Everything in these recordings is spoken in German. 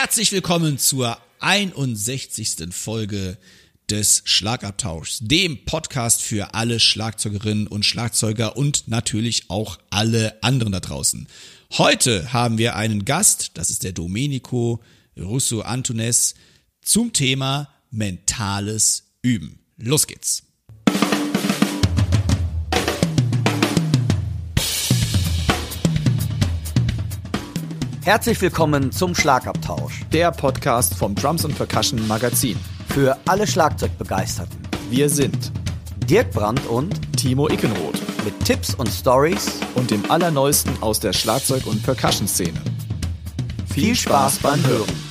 Herzlich willkommen zur 61. Folge des Schlagabtauschs, dem Podcast für alle Schlagzeugerinnen und Schlagzeuger und natürlich auch alle anderen da draußen. Heute haben wir einen Gast, das ist der Domenico Russo Antunes, zum Thema mentales Üben. Los geht's. Herzlich willkommen zum Schlagabtausch. Der Podcast vom Drums and Percussion Magazin. Für alle Schlagzeugbegeisterten. Wir sind Dirk Brandt und Timo Ickenroth. Mit Tipps und Stories und dem Allerneuesten aus der Schlagzeug- und Percussion-Szene. Viel Spaß beim Hören.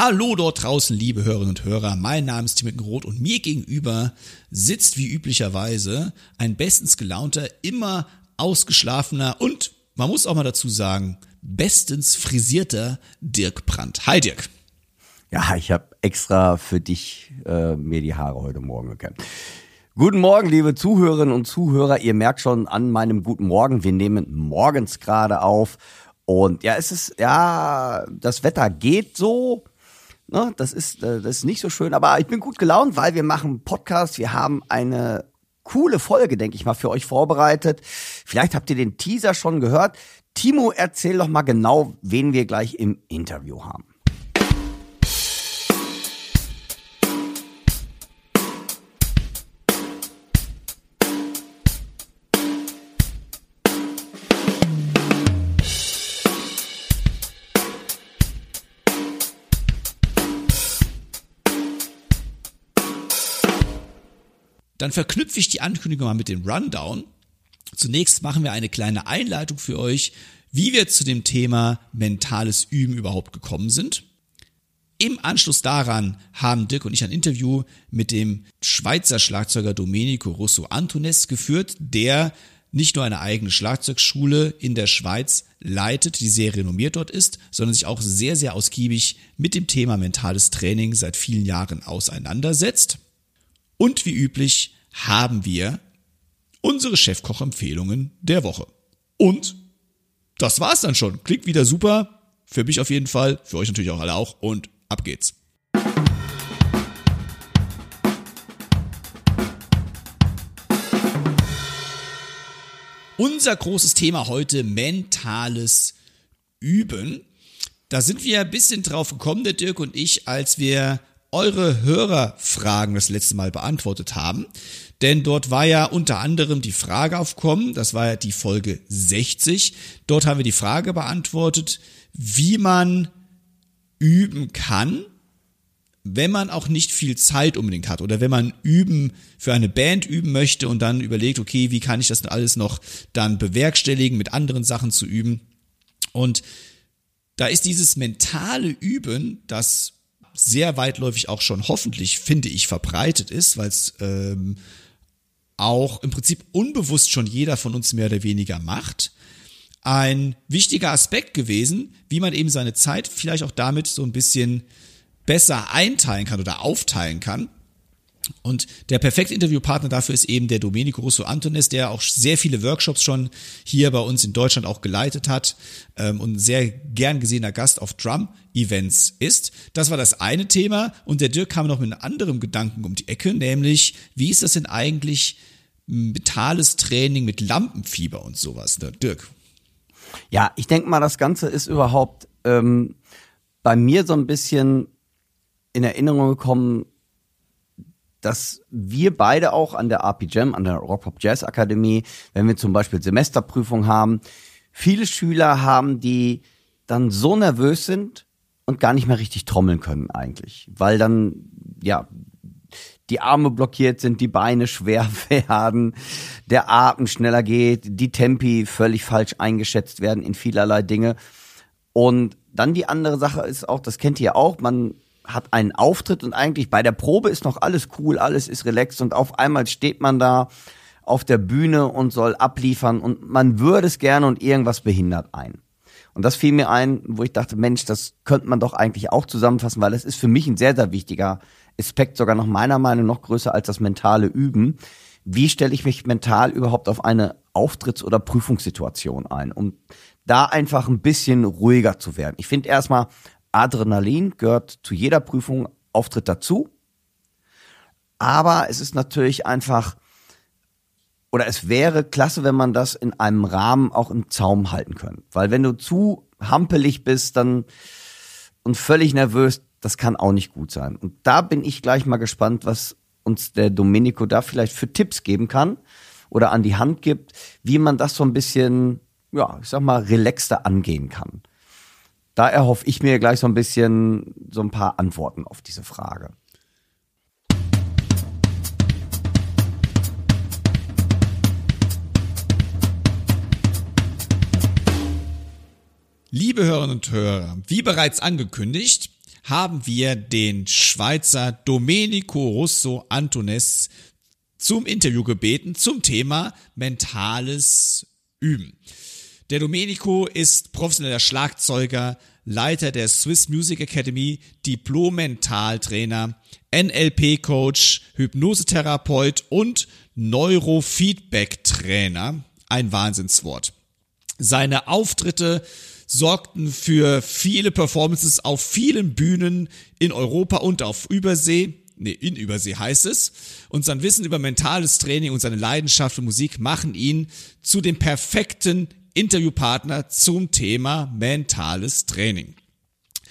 Hallo dort draußen, liebe Hörerinnen und Hörer. Mein Name ist Tim Roth und mir gegenüber sitzt wie üblicherweise ein bestens gelaunter, immer ausgeschlafener und, man muss auch mal dazu sagen, bestens frisierter Dirk Brandt. Hi Dirk. Ja, ich habe extra für dich äh, mir die Haare heute Morgen gekämmt. Guten Morgen, liebe Zuhörerinnen und Zuhörer. Ihr merkt schon an meinem guten Morgen, wir nehmen morgens gerade auf. Und ja, es ist, ja, das Wetter geht so. Ne, das, ist, äh, das ist nicht so schön, aber ich bin gut gelaunt, weil wir machen Podcast. Wir haben eine coole Folge, denke ich mal, für euch vorbereitet. Vielleicht habt ihr den Teaser schon gehört. Timo, erzähl doch mal genau, wen wir gleich im Interview haben. Dann verknüpfe ich die Ankündigung mal mit dem Rundown. Zunächst machen wir eine kleine Einleitung für euch, wie wir zu dem Thema mentales Üben überhaupt gekommen sind. Im Anschluss daran haben Dirk und ich ein Interview mit dem Schweizer Schlagzeuger Domenico Russo Antunes geführt, der nicht nur eine eigene Schlagzeugschule in der Schweiz leitet, die sehr renommiert dort ist, sondern sich auch sehr, sehr ausgiebig mit dem Thema mentales Training seit vielen Jahren auseinandersetzt. Und wie üblich haben wir unsere Chefkoch-Empfehlungen der Woche. Und das war's dann schon. Klingt wieder super. Für mich auf jeden Fall. Für euch natürlich auch alle auch. Und ab geht's. Unser großes Thema heute mentales Üben. Da sind wir ein bisschen drauf gekommen, der Dirk und ich, als wir eure Hörerfragen das letzte Mal beantwortet haben. Denn dort war ja unter anderem die Frage aufkommen, das war ja die Folge 60. Dort haben wir die Frage beantwortet, wie man üben kann, wenn man auch nicht viel Zeit unbedingt hat oder wenn man üben für eine Band üben möchte und dann überlegt, okay, wie kann ich das alles noch dann bewerkstelligen, mit anderen Sachen zu üben. Und da ist dieses mentale Üben, das sehr weitläufig auch schon hoffentlich, finde ich, verbreitet ist, weil es ähm, auch im Prinzip unbewusst schon jeder von uns mehr oder weniger macht. Ein wichtiger Aspekt gewesen, wie man eben seine Zeit vielleicht auch damit so ein bisschen besser einteilen kann oder aufteilen kann. Und der perfekte Interviewpartner dafür ist eben der Domenico Russo Antones, der auch sehr viele Workshops schon hier bei uns in Deutschland auch geleitet hat ähm, und sehr gern gesehener Gast auf Drum-Events ist. Das war das eine Thema. Und der Dirk kam noch mit einem anderen Gedanken um die Ecke, nämlich, wie ist das denn eigentlich mentales Training mit Lampenfieber und sowas, ne? Dirk? Ja, ich denke mal, das Ganze ist überhaupt ähm, bei mir so ein bisschen in Erinnerung gekommen, dass wir beide auch an der RPGM, an der Rock Pop Jazz Akademie, wenn wir zum Beispiel Semesterprüfung haben, viele Schüler haben, die dann so nervös sind und gar nicht mehr richtig trommeln können eigentlich, weil dann ja die Arme blockiert sind, die Beine schwer werden, der Atem schneller geht, die Tempi völlig falsch eingeschätzt werden in vielerlei Dinge. Und dann die andere Sache ist auch, das kennt ihr auch, man hat einen Auftritt und eigentlich bei der Probe ist noch alles cool, alles ist relaxed und auf einmal steht man da auf der Bühne und soll abliefern und man würde es gerne und irgendwas behindert ein. Und das fiel mir ein, wo ich dachte, Mensch, das könnte man doch eigentlich auch zusammenfassen, weil das ist für mich ein sehr, sehr wichtiger Aspekt, sogar noch meiner Meinung noch größer als das mentale Üben. Wie stelle ich mich mental überhaupt auf eine Auftritts- oder Prüfungssituation ein, um da einfach ein bisschen ruhiger zu werden. Ich finde erstmal, Adrenalin gehört zu jeder Prüfung, Auftritt dazu. Aber es ist natürlich einfach, oder es wäre klasse, wenn man das in einem Rahmen auch im Zaum halten könnte. Weil wenn du zu hampelig bist, dann und völlig nervös, das kann auch nicht gut sein. Und da bin ich gleich mal gespannt, was uns der Domenico da vielleicht für Tipps geben kann oder an die Hand gibt, wie man das so ein bisschen, ja, ich sag mal, relaxter angehen kann. Da erhoffe ich mir gleich so ein bisschen so ein paar Antworten auf diese Frage. Liebe Hörerinnen und Hörer, wie bereits angekündigt, haben wir den Schweizer Domenico Russo Antones zum Interview gebeten zum Thema mentales Üben. Der Domenico ist professioneller Schlagzeuger, Leiter der Swiss Music Academy, Diplom-Mentaltrainer, NLP-Coach, Hypnosetherapeut und Neurofeedback-Trainer. Ein Wahnsinnswort. Seine Auftritte sorgten für viele Performances auf vielen Bühnen in Europa und auf Übersee. Nee, in Übersee heißt es. Und sein Wissen über mentales Training und seine Leidenschaft für Musik machen ihn zu dem perfekten Interviewpartner zum Thema mentales Training.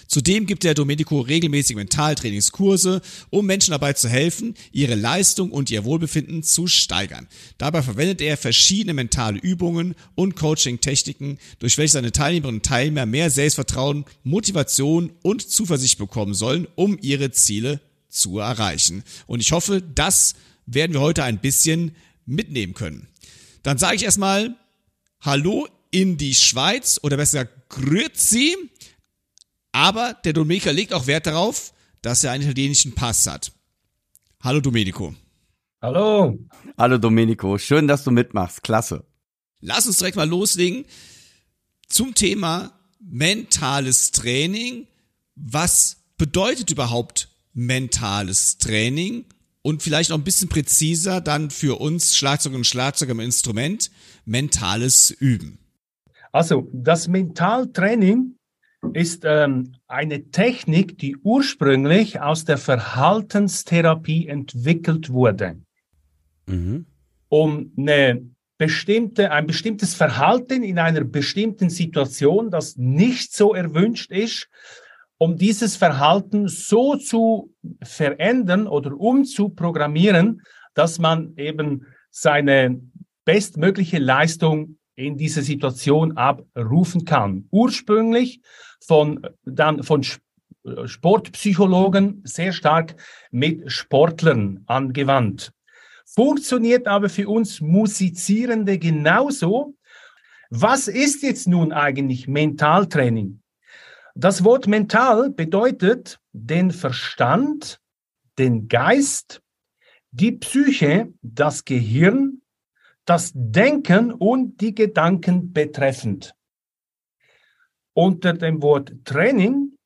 Zudem gibt der Domenico regelmäßig Mentaltrainingskurse, um Menschen dabei zu helfen, ihre Leistung und ihr Wohlbefinden zu steigern. Dabei verwendet er verschiedene mentale Übungen und Coaching-Techniken, durch welche seine Teilnehmerinnen und Teilnehmer mehr Selbstvertrauen, Motivation und Zuversicht bekommen sollen, um ihre Ziele zu erreichen. Und ich hoffe, das werden wir heute ein bisschen mitnehmen können. Dann sage ich erstmal Hallo in die Schweiz oder besser gesagt Grüezi. Aber der Domenico legt auch Wert darauf, dass er einen italienischen Pass hat. Hallo Domenico. Hallo. Hallo Domenico, schön, dass du mitmachst. Klasse. Lass uns direkt mal loslegen zum Thema mentales Training. Was bedeutet überhaupt mentales Training? Und vielleicht noch ein bisschen präziser dann für uns Schlagzeug und Schlagzeug im Instrument, mentales Üben. Also das Mentaltraining ist ähm, eine Technik, die ursprünglich aus der Verhaltenstherapie entwickelt wurde, mhm. um eine bestimmte, ein bestimmtes Verhalten in einer bestimmten Situation, das nicht so erwünscht ist, um dieses Verhalten so zu verändern oder umzuprogrammieren, dass man eben seine bestmögliche Leistung in dieser Situation abrufen kann. Ursprünglich von, dann von Sportpsychologen sehr stark mit Sportlern angewandt. Funktioniert aber für uns Musizierende genauso. Was ist jetzt nun eigentlich Mentaltraining? Das Wort mental bedeutet den Verstand, den Geist, die Psyche, das Gehirn, das Denken und die Gedanken betreffend. Unter dem Wort Training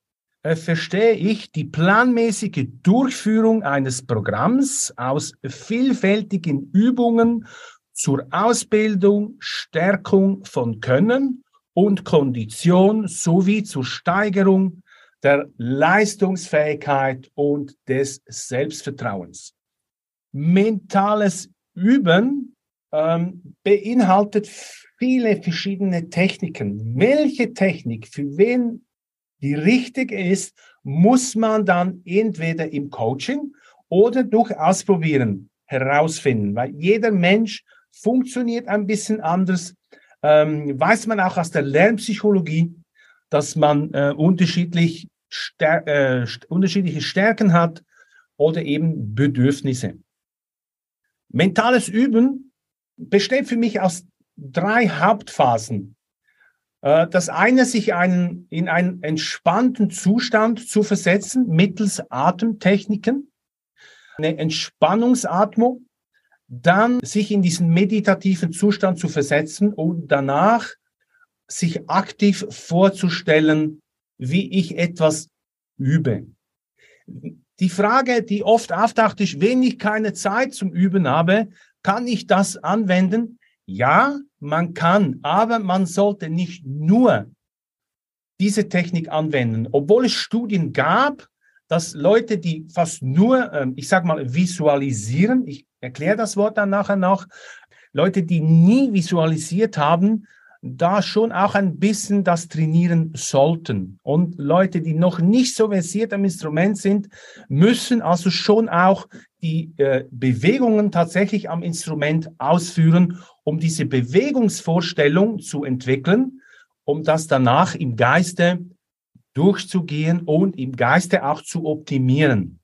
äh, verstehe ich die planmäßige Durchführung eines Programms aus vielfältigen Übungen zur Ausbildung, Stärkung von Können und Kondition sowie zur Steigerung der Leistungsfähigkeit und des Selbstvertrauens. Mentales Üben ähm, beinhaltet viele verschiedene Techniken. Welche Technik für wen die richtige ist, muss man dann entweder im Coaching oder durch Ausprobieren herausfinden, weil jeder Mensch funktioniert ein bisschen anders. Ähm, weiß man auch aus der Lernpsychologie, dass man äh, unterschiedlich stär äh, unterschiedliche Stärken hat oder eben Bedürfnisse. Mentales Üben besteht für mich aus drei Hauptphasen. Äh, das eine, sich einen, in einen entspannten Zustand zu versetzen mittels Atemtechniken, eine Entspannungsatmung, dann sich in diesen meditativen Zustand zu versetzen und danach sich aktiv vorzustellen, wie ich etwas übe. Die Frage, die oft auftaucht, ist, wenn ich keine Zeit zum Üben habe, kann ich das anwenden? Ja, man kann, aber man sollte nicht nur diese Technik anwenden, obwohl es Studien gab, dass Leute, die fast nur, ähm, ich sag mal, visualisieren, ich erkläre das Wort dann nachher noch, Leute, die nie visualisiert haben, da schon auch ein bisschen das trainieren sollten. Und Leute, die noch nicht so versiert am Instrument sind, müssen also schon auch die äh, Bewegungen tatsächlich am Instrument ausführen, um diese Bewegungsvorstellung zu entwickeln, um das danach im Geiste durchzugehen und im Geiste auch zu optimieren.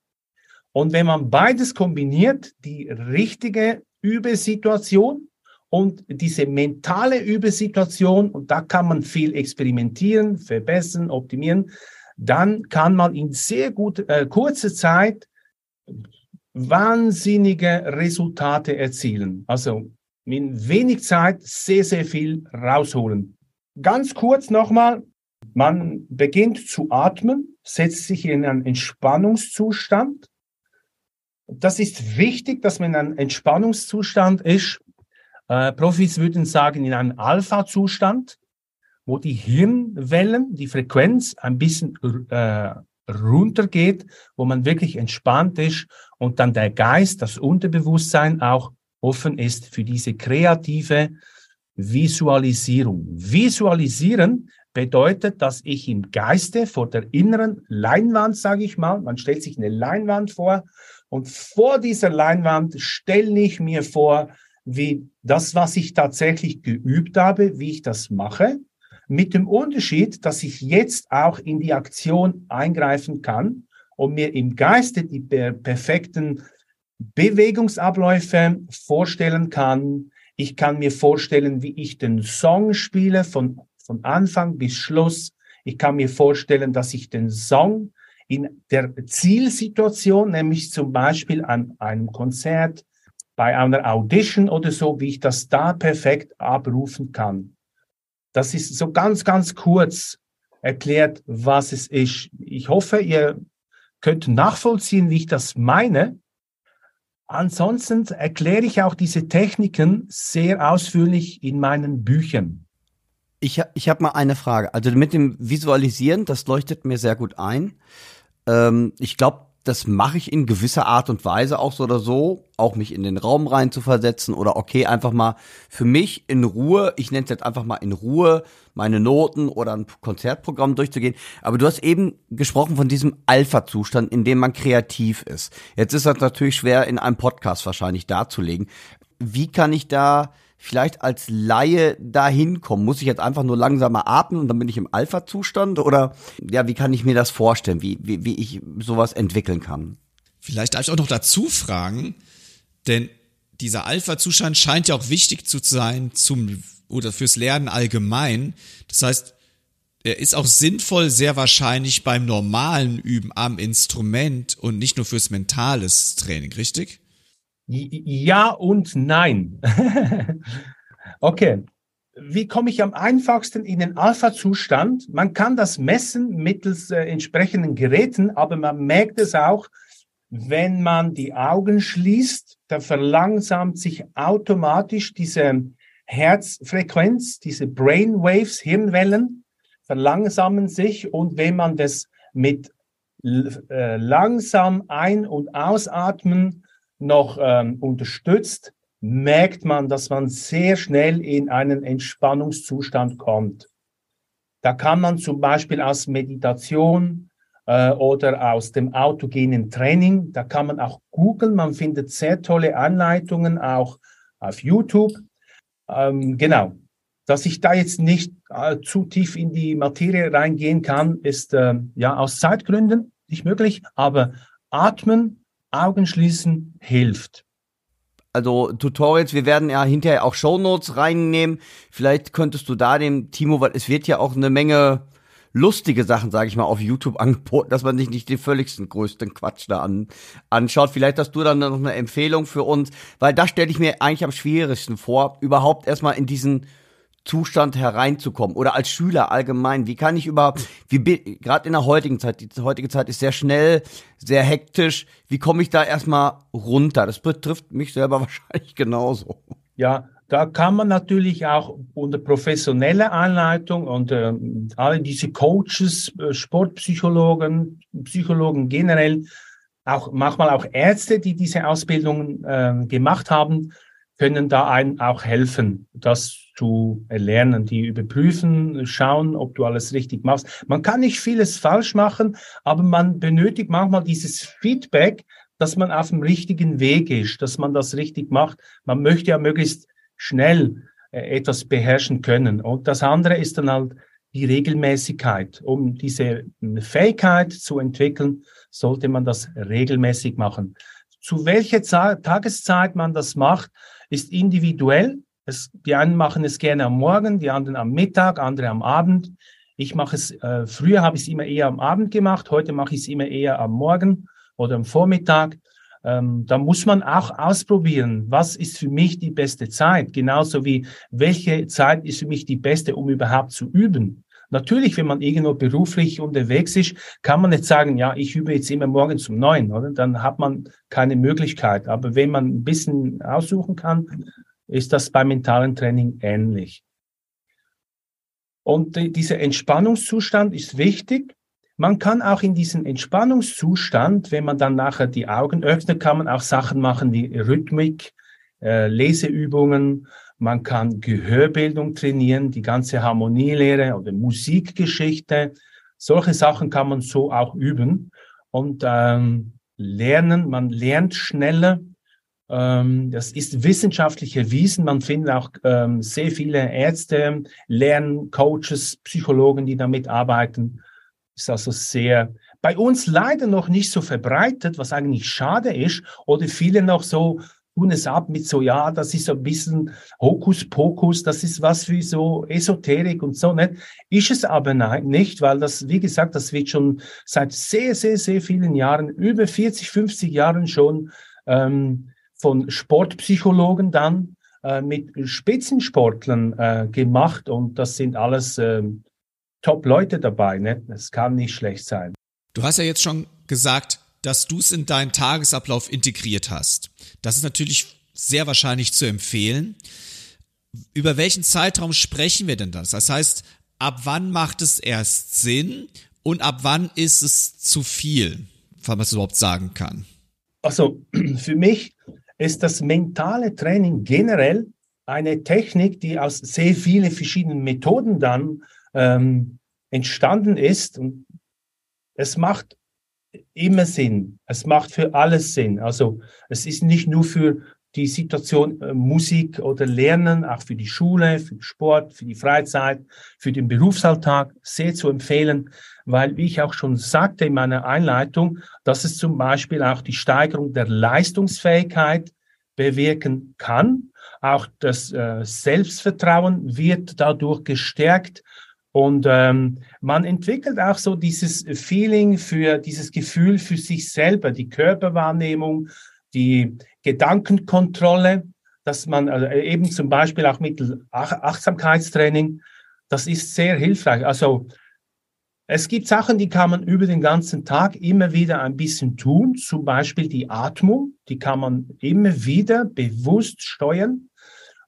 Und wenn man beides kombiniert, die richtige Übesituation und diese mentale Übesituation, und da kann man viel experimentieren, verbessern, optimieren, dann kann man in sehr gut, äh, kurzer Zeit wahnsinnige Resultate erzielen. Also in wenig Zeit sehr, sehr viel rausholen. Ganz kurz nochmal, man beginnt zu atmen, setzt sich in einen Entspannungszustand. Das ist wichtig, dass man in einem Entspannungszustand ist. Äh, Profis würden sagen, in einem Alpha-Zustand, wo die Hirnwellen, die Frequenz ein bisschen äh, runtergeht, wo man wirklich entspannt ist und dann der Geist, das Unterbewusstsein auch offen ist für diese kreative Visualisierung. Visualisieren bedeutet, dass ich im Geiste vor der inneren Leinwand, sage ich mal, man stellt sich eine Leinwand vor und vor dieser Leinwand stelle ich mir vor, wie das, was ich tatsächlich geübt habe, wie ich das mache, mit dem Unterschied, dass ich jetzt auch in die Aktion eingreifen kann und mir im Geiste die perfekten Bewegungsabläufe vorstellen kann. Ich kann mir vorstellen, wie ich den Song spiele von, von Anfang bis Schluss. Ich kann mir vorstellen, dass ich den Song in der Zielsituation, nämlich zum Beispiel an einem Konzert, bei einer Audition oder so, wie ich das da perfekt abrufen kann. Das ist so ganz, ganz kurz erklärt, was es ist. Ich hoffe, ihr könnt nachvollziehen, wie ich das meine. Ansonsten erkläre ich auch diese Techniken sehr ausführlich in meinen Büchern. Ich, ich habe mal eine Frage. Also mit dem Visualisieren, das leuchtet mir sehr gut ein. Ähm, ich glaube, das mache ich in gewisser Art und Weise auch so oder so, auch mich in den Raum rein zu versetzen oder okay, einfach mal für mich in Ruhe, ich nenne es jetzt einfach mal in Ruhe, meine Noten oder ein Konzertprogramm durchzugehen. Aber du hast eben gesprochen von diesem Alpha-Zustand, in dem man kreativ ist. Jetzt ist das natürlich schwer in einem Podcast wahrscheinlich darzulegen. Wie kann ich da vielleicht als Laie dahin kommen? Muss ich jetzt einfach nur langsamer atmen und dann bin ich im Alpha-Zustand? Oder ja, wie kann ich mir das vorstellen, wie, wie, wie ich sowas entwickeln kann? Vielleicht darf ich auch noch dazu fragen, denn dieser Alpha-Zustand scheint ja auch wichtig zu sein zum oder fürs Lernen allgemein. Das heißt, er ist auch sinnvoll, sehr wahrscheinlich beim normalen Üben am Instrument und nicht nur fürs mentales Training, richtig? Ja und nein. okay. Wie komme ich am einfachsten in den Alpha-Zustand? Man kann das messen mittels äh, entsprechenden Geräten, aber man merkt es auch, wenn man die Augen schließt, dann verlangsamt sich automatisch diese Herzfrequenz, diese Brainwaves, Hirnwellen, verlangsamen sich und wenn man das mit äh, langsam ein- und ausatmen noch ähm, unterstützt, merkt man, dass man sehr schnell in einen Entspannungszustand kommt. Da kann man zum Beispiel aus Meditation äh, oder aus dem autogenen Training, da kann man auch googeln, man findet sehr tolle Anleitungen auch auf YouTube. Ähm, genau. Dass ich da jetzt nicht äh, zu tief in die Materie reingehen kann, ist äh, ja aus Zeitgründen nicht möglich, aber atmen Augen schließen hilft. Also Tutorials, wir werden ja hinterher auch Shownotes reinnehmen. Vielleicht könntest du da dem Timo, weil es wird ja auch eine Menge lustige Sachen, sage ich mal, auf YouTube angeboten, dass man sich nicht den völligsten größten Quatsch da an, anschaut. Vielleicht hast du dann noch eine Empfehlung für uns, weil das stelle ich mir eigentlich am schwierigsten vor, überhaupt erstmal in diesen Zustand hereinzukommen oder als Schüler allgemein? Wie kann ich überhaupt, wie gerade in der heutigen Zeit, die heutige Zeit ist sehr schnell, sehr hektisch. Wie komme ich da erstmal runter? Das betrifft mich selber wahrscheinlich genauso. Ja, Da kann man natürlich auch unter professioneller Anleitung und äh, alle diese Coaches, äh, Sportpsychologen, Psychologen generell, auch manchmal auch Ärzte, die diese Ausbildungen äh, gemacht haben, können da einem auch helfen, das zu erlernen, die überprüfen, schauen, ob du alles richtig machst. Man kann nicht vieles falsch machen, aber man benötigt manchmal dieses Feedback, dass man auf dem richtigen Weg ist, dass man das richtig macht. Man möchte ja möglichst schnell äh, etwas beherrschen können. Und das andere ist dann halt die Regelmäßigkeit. Um diese Fähigkeit zu entwickeln, sollte man das regelmäßig machen. Zu welcher Tageszeit man das macht, ist individuell. Es, die einen machen es gerne am Morgen, die anderen am Mittag, andere am Abend. Ich mache es, äh, früher habe ich es immer eher am Abend gemacht, heute mache ich es immer eher am Morgen oder am Vormittag. Ähm, da muss man auch ausprobieren, was ist für mich die beste Zeit, genauso wie welche Zeit ist für mich die beste, um überhaupt zu üben. Natürlich, wenn man irgendwo beruflich unterwegs ist, kann man nicht sagen, ja, ich übe jetzt immer morgens um neun, oder? Dann hat man keine Möglichkeit. Aber wenn man ein bisschen aussuchen kann, ist das beim mentalen Training ähnlich. Und dieser Entspannungszustand ist wichtig. Man kann auch in diesem Entspannungszustand, wenn man dann nachher die Augen öffnet, kann man auch Sachen machen wie Rhythmik, äh, Leseübungen, man kann Gehörbildung trainieren, die ganze Harmonielehre oder Musikgeschichte. Solche Sachen kann man so auch üben und ähm, lernen. Man lernt schneller. Ähm, das ist wissenschaftlich erwiesen. Man findet auch ähm, sehr viele Ärzte, Lerncoaches, Psychologen, die damit arbeiten. Ist also sehr bei uns leider noch nicht so verbreitet, was eigentlich schade ist, oder viele noch so tun es ab mit so, ja, das ist so ein bisschen Hokuspokus, das ist was wie so Esoterik und so, nicht? Ist es aber nicht, weil das, wie gesagt, das wird schon seit sehr, sehr, sehr vielen Jahren, über 40, 50 Jahren schon ähm, von Sportpsychologen dann äh, mit Spitzensportlern äh, gemacht und das sind alles äh, Top-Leute dabei, ne? Das kann nicht schlecht sein. Du hast ja jetzt schon gesagt, dass du es in deinen Tagesablauf integriert hast. Das ist natürlich sehr wahrscheinlich zu empfehlen. Über welchen Zeitraum sprechen wir denn das? Das heißt, ab wann macht es erst Sinn und ab wann ist es zu viel, wenn man es überhaupt sagen kann? Also für mich ist das mentale Training generell eine Technik, die aus sehr vielen verschiedenen Methoden dann ähm, entstanden ist. Und es macht immer Sinn. Es macht für alles Sinn. Also es ist nicht nur für die Situation äh, Musik oder Lernen, auch für die Schule, für Sport, für die Freizeit, für den Berufsalltag sehr zu empfehlen, weil, wie ich auch schon sagte in meiner Einleitung, dass es zum Beispiel auch die Steigerung der Leistungsfähigkeit bewirken kann. Auch das äh, Selbstvertrauen wird dadurch gestärkt und ähm, man entwickelt auch so dieses Feeling für dieses Gefühl für sich selber, die Körperwahrnehmung, die Gedankenkontrolle, dass man also eben zum Beispiel auch mit Achtsamkeitstraining, das ist sehr hilfreich. Also es gibt Sachen, die kann man über den ganzen Tag immer wieder ein bisschen tun, zum Beispiel die Atmung, die kann man immer wieder bewusst steuern.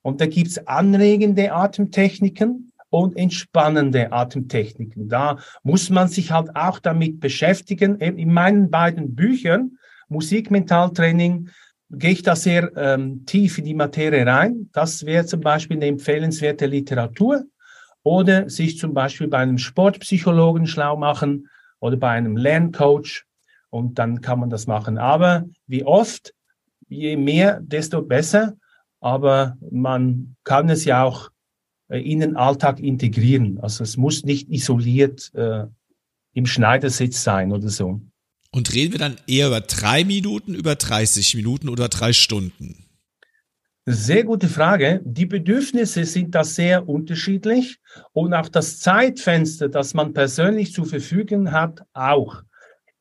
Und da gibt's anregende Atemtechniken, und entspannende Atemtechniken. Da muss man sich halt auch damit beschäftigen. In meinen beiden Büchern, Musikmentaltraining, gehe ich da sehr ähm, tief in die Materie rein. Das wäre zum Beispiel eine empfehlenswerte Literatur oder sich zum Beispiel bei einem Sportpsychologen schlau machen oder bei einem Lerncoach und dann kann man das machen. Aber wie oft, je mehr, desto besser. Aber man kann es ja auch äh, in den Alltag integrieren. Also es muss nicht isoliert äh, im Schneidersitz sein oder so. Und reden wir dann eher über drei Minuten, über 30 Minuten oder drei Stunden? Sehr gute Frage. Die Bedürfnisse sind da sehr unterschiedlich und auch das Zeitfenster, das man persönlich zur Verfügung hat, auch.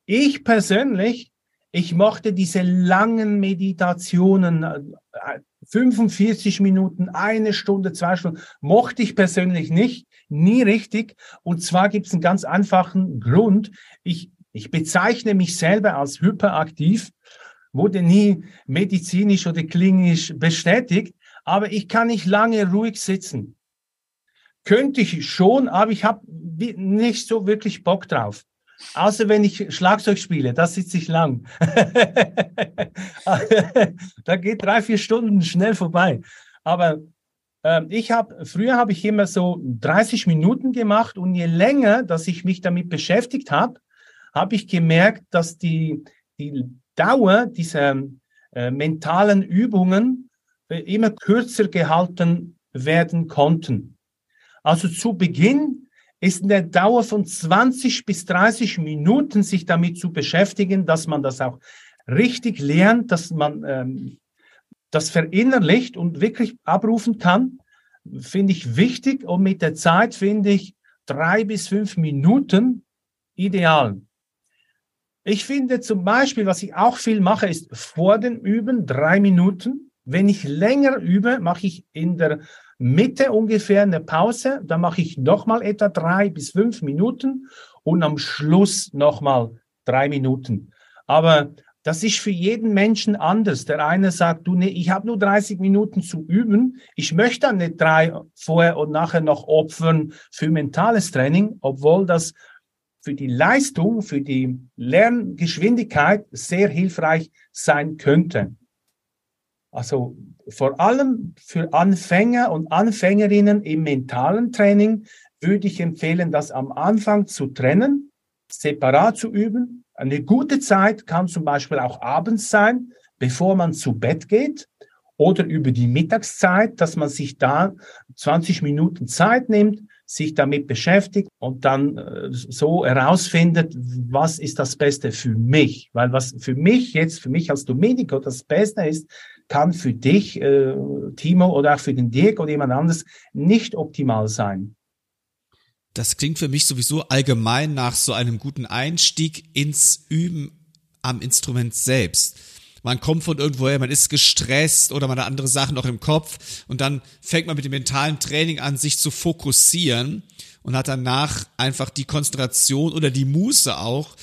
Ich persönlich, ich mochte diese langen Meditationen, äh, 45 Minuten, eine Stunde, zwei Stunden, mochte ich persönlich nicht, nie richtig. Und zwar gibt es einen ganz einfachen Grund. Ich, ich bezeichne mich selber als hyperaktiv, wurde nie medizinisch oder klinisch bestätigt. aber ich kann nicht lange ruhig sitzen. Könnte ich schon, aber ich habe nicht so wirklich Bock drauf. Außer wenn ich Schlagzeug spiele, das sitze ich lang. da geht drei, vier Stunden schnell vorbei. Aber äh, ich habe, früher habe ich immer so 30 Minuten gemacht und je länger, dass ich mich damit beschäftigt habe, habe ich gemerkt, dass die, die Dauer dieser äh, mentalen Übungen äh, immer kürzer gehalten werden konnten. Also zu Beginn ist eine Dauer von 20 bis 30 Minuten, sich damit zu beschäftigen, dass man das auch richtig lernt, dass man ähm, das verinnerlicht und wirklich abrufen kann, finde ich wichtig. Und mit der Zeit finde ich drei bis fünf Minuten ideal. Ich finde zum Beispiel, was ich auch viel mache, ist vor dem Üben drei Minuten. Wenn ich länger übe, mache ich in der Mitte ungefähr eine Pause, dann mache ich nochmal etwa drei bis fünf Minuten und am Schluss nochmal drei Minuten. Aber das ist für jeden Menschen anders. Der eine sagt, du, nee, ich habe nur 30 Minuten zu üben. Ich möchte dann nicht drei vorher und nachher noch opfern für mentales Training, obwohl das für die Leistung, für die Lerngeschwindigkeit sehr hilfreich sein könnte. Also vor allem für Anfänger und Anfängerinnen im mentalen Training würde ich empfehlen, das am Anfang zu trennen, separat zu üben. Eine gute Zeit kann zum Beispiel auch abends sein, bevor man zu Bett geht oder über die Mittagszeit, dass man sich da 20 Minuten Zeit nimmt, sich damit beschäftigt und dann äh, so herausfindet, was ist das Beste für mich. Weil was für mich jetzt, für mich als Domenico das Beste ist, kann für dich, äh, Timo, oder auch für den Dirk oder jemand anderes nicht optimal sein. Das klingt für mich sowieso allgemein nach so einem guten Einstieg ins Üben am Instrument selbst. Man kommt von irgendwoher, man ist gestresst oder man hat andere Sachen noch im Kopf und dann fängt man mit dem mentalen Training an, sich zu fokussieren und hat danach einfach die Konzentration oder die Muße auch,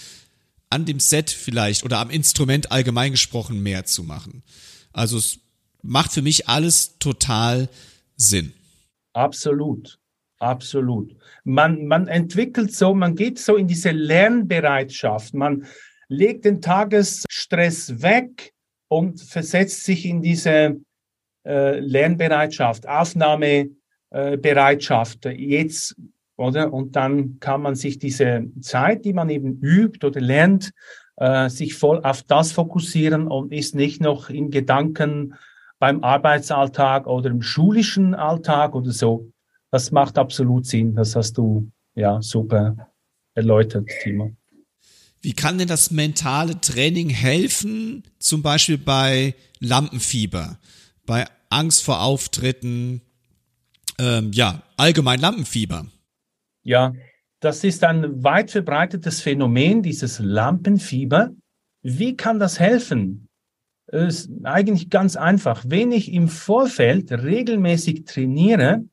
an dem Set vielleicht oder am Instrument allgemein gesprochen mehr zu machen. Also es macht für mich alles total Sinn. Absolut, absolut. Man, man entwickelt so, man geht so in diese Lernbereitschaft. Man legt den Tagesstress weg und versetzt sich in diese äh, Lernbereitschaft, Aufnahmebereitschaft. Äh, Jetzt, oder? Und dann kann man sich diese Zeit, die man eben übt oder lernt, äh, sich voll auf das fokussieren und ist nicht noch in Gedanken beim Arbeitsalltag oder im schulischen Alltag oder so. Das macht absolut Sinn. Das hast du ja super erläutert, Timo. Wie kann denn das mentale Training helfen, zum Beispiel bei Lampenfieber, bei Angst vor Auftritten, ähm, ja, allgemein Lampenfieber? Ja, das ist ein weit verbreitetes Phänomen, dieses Lampenfieber. Wie kann das helfen? Ist eigentlich ganz einfach. Wenn ich im Vorfeld regelmäßig trainiere,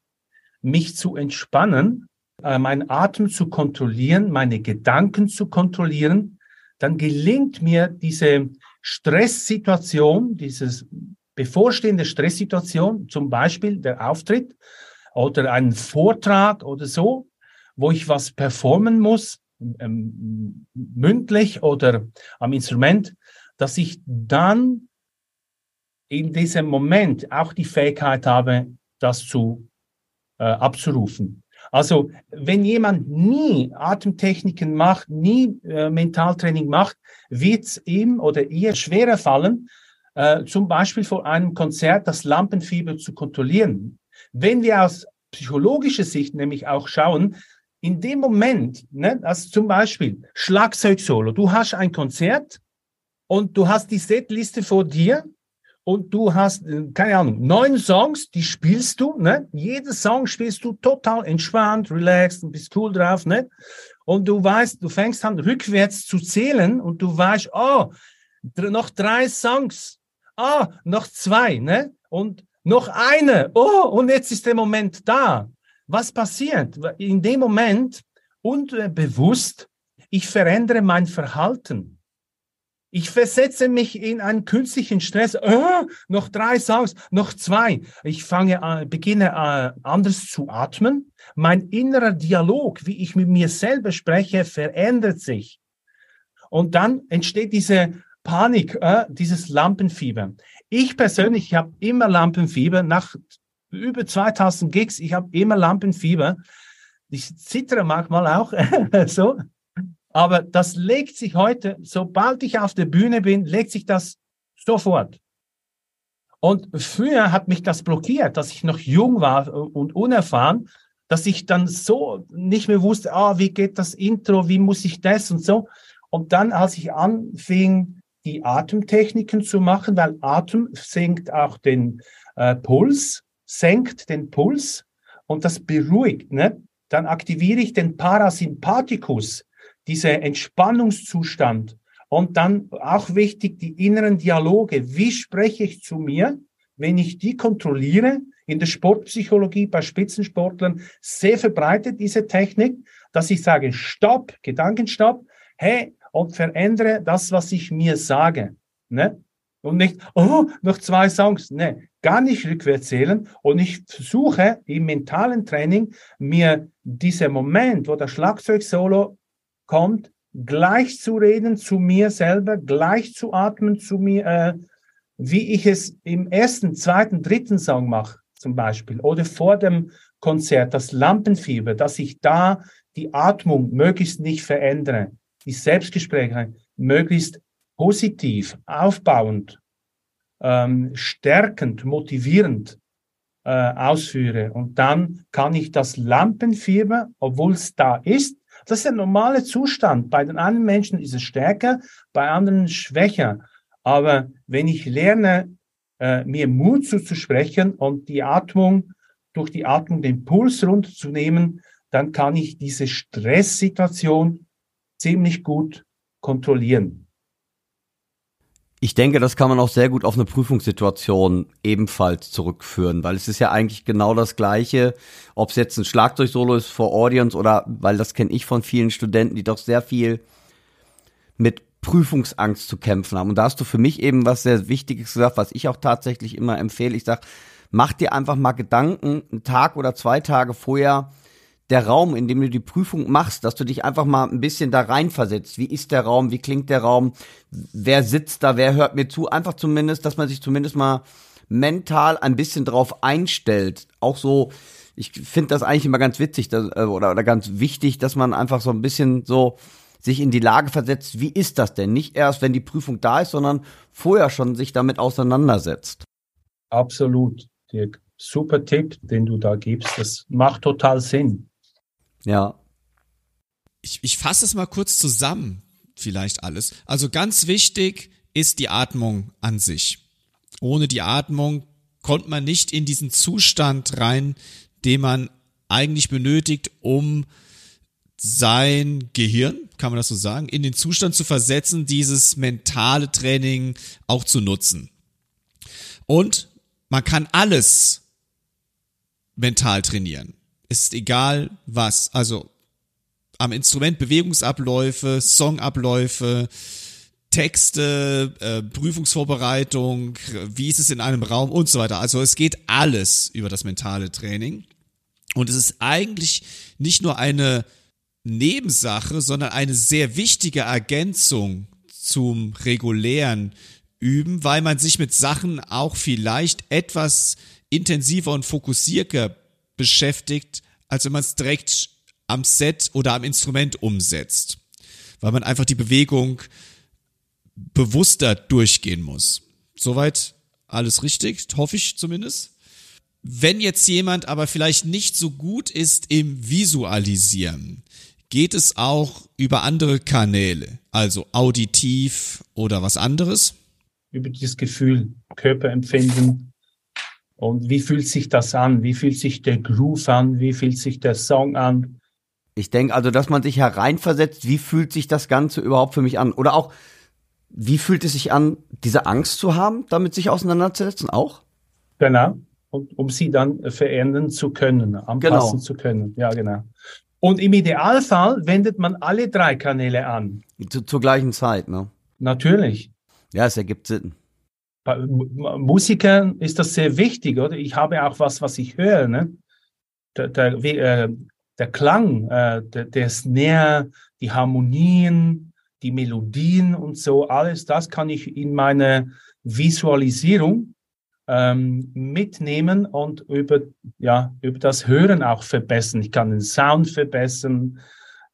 mich zu entspannen, äh, meinen Atem zu kontrollieren, meine Gedanken zu kontrollieren, dann gelingt mir diese Stresssituation, dieses bevorstehende Stresssituation, zum Beispiel der Auftritt oder einen Vortrag oder so, wo ich was performen muss, ähm, mündlich oder am Instrument, dass ich dann in diesem Moment auch die Fähigkeit habe, das zu äh, abzurufen. Also wenn jemand nie Atemtechniken macht, nie äh, Mentaltraining macht, wird es ihm oder ihr schwerer fallen, äh, zum Beispiel vor einem Konzert das Lampenfieber zu kontrollieren. Wenn wir aus psychologischer Sicht nämlich auch schauen, in dem Moment, ne, also zum Beispiel Schlagzeugsolo, du hast ein Konzert und du hast die Setliste vor dir und du hast, äh, keine Ahnung, neun Songs, die spielst du, ne? Jeder Song spielst du total entspannt, relaxed und bist cool drauf, ne? Und du weißt, du fängst an rückwärts zu zählen und du weißt, oh, noch drei Songs, ah, oh, noch zwei, ne? Und noch eine, oh, und jetzt ist der Moment da. Was passiert? In dem Moment, unbewusst, ich verändere mein Verhalten. Ich versetze mich in einen künstlichen Stress. Oh, noch drei Songs, noch zwei. Ich fange an, beginne äh, anders zu atmen. Mein innerer Dialog, wie ich mit mir selber spreche, verändert sich. Und dann entsteht diese Panik, äh, dieses Lampenfieber. Ich persönlich ich habe immer Lampenfieber. Nach über 2000 Gigs, ich habe immer Lampenfieber. Ich zittere manchmal auch so. Aber das legt sich heute, sobald ich auf der Bühne bin, legt sich das sofort. Und früher hat mich das blockiert, dass ich noch jung war und unerfahren, dass ich dann so nicht mehr wusste, ah, wie geht das Intro, wie muss ich das und so. Und dann, als ich anfing, die Atemtechniken zu machen, weil Atem senkt auch den äh, Puls, senkt den Puls und das beruhigt, ne? Dann aktiviere ich den Parasympathikus, dieser Entspannungszustand. Und dann auch wichtig, die inneren Dialoge. Wie spreche ich zu mir, wenn ich die kontrolliere? In der Sportpsychologie bei Spitzensportlern sehr verbreitet diese Technik, dass ich sage, stopp, Gedankenstopp, hey, und verändere das, was ich mir sage. Ne? Und nicht, oh, noch zwei Songs. Ne, gar nicht rückwärts zählen. Und ich versuche im mentalen Training mir dieser Moment, wo der Schlagzeug-Solo kommt, gleich zu reden zu mir selber, gleich zu atmen zu mir, äh, wie ich es im ersten, zweiten, dritten Song mache, zum Beispiel, oder vor dem Konzert, das Lampenfieber, dass ich da die Atmung möglichst nicht verändere, die Selbstgespräche möglichst positiv, aufbauend, ähm, stärkend, motivierend äh, ausführe. Und dann kann ich das Lampenfieber, obwohl es da ist, das ist der normale Zustand. Bei den einen Menschen ist es stärker, bei anderen schwächer. Aber wenn ich lerne, äh, mir Mut zuzusprechen und die Atmung, durch die Atmung den Puls runterzunehmen, dann kann ich diese Stresssituation ziemlich gut kontrollieren. Ich denke, das kann man auch sehr gut auf eine Prüfungssituation ebenfalls zurückführen, weil es ist ja eigentlich genau das Gleiche, ob es jetzt ein Schlagzeugsolo ist vor Audience oder, weil das kenne ich von vielen Studenten, die doch sehr viel mit Prüfungsangst zu kämpfen haben. Und da hast du für mich eben was sehr Wichtiges gesagt, was ich auch tatsächlich immer empfehle. Ich sag, mach dir einfach mal Gedanken, einen Tag oder zwei Tage vorher, der Raum, in dem du die Prüfung machst, dass du dich einfach mal ein bisschen da reinversetzt. Wie ist der Raum? Wie klingt der Raum? Wer sitzt da? Wer hört mir zu? Einfach zumindest, dass man sich zumindest mal mental ein bisschen drauf einstellt. Auch so, ich finde das eigentlich immer ganz witzig dass, äh, oder, oder ganz wichtig, dass man einfach so ein bisschen so sich in die Lage versetzt, wie ist das denn? Nicht erst, wenn die Prüfung da ist, sondern vorher schon sich damit auseinandersetzt. Absolut, Dirk. Super Tipp, den du da gibst. Das macht total Sinn. Ja. Ich, ich fasse es mal kurz zusammen, vielleicht alles. Also ganz wichtig ist die Atmung an sich. Ohne die Atmung kommt man nicht in diesen Zustand rein, den man eigentlich benötigt, um sein Gehirn, kann man das so sagen, in den Zustand zu versetzen, dieses mentale Training auch zu nutzen. Und man kann alles mental trainieren ist egal was. Also am Instrument Bewegungsabläufe, Songabläufe, Texte, äh, Prüfungsvorbereitung, wie ist es in einem Raum und so weiter. Also es geht alles über das mentale Training. Und es ist eigentlich nicht nur eine Nebensache, sondern eine sehr wichtige Ergänzung zum regulären Üben, weil man sich mit Sachen auch vielleicht etwas intensiver und fokussierter beschäftigt, als wenn man es direkt am Set oder am Instrument umsetzt. Weil man einfach die Bewegung bewusster durchgehen muss. Soweit alles richtig, hoffe ich zumindest. Wenn jetzt jemand aber vielleicht nicht so gut ist im Visualisieren, geht es auch über andere Kanäle, also auditiv oder was anderes? Über das Gefühl, Körperempfinden, und wie fühlt sich das an? Wie fühlt sich der Groove an? Wie fühlt sich der Song an? Ich denke also, dass man sich hereinversetzt, wie fühlt sich das Ganze überhaupt für mich an? Oder auch, wie fühlt es sich an, diese Angst zu haben, damit sich auseinanderzusetzen auch? Genau. Und um sie dann verändern zu können, anpassen genau. zu können. Ja, genau. Und im Idealfall wendet man alle drei Kanäle an. Zu, zur gleichen Zeit, ne? Natürlich. Ja, es ergibt Sinn. Bei Musikern ist das sehr wichtig, oder? Ich habe auch was, was ich höre, ne? Der, der, äh, der Klang, äh, der, der Snare, die Harmonien, die Melodien und so, alles das kann ich in meine Visualisierung ähm, mitnehmen und über, ja, über das Hören auch verbessern. Ich kann den Sound verbessern,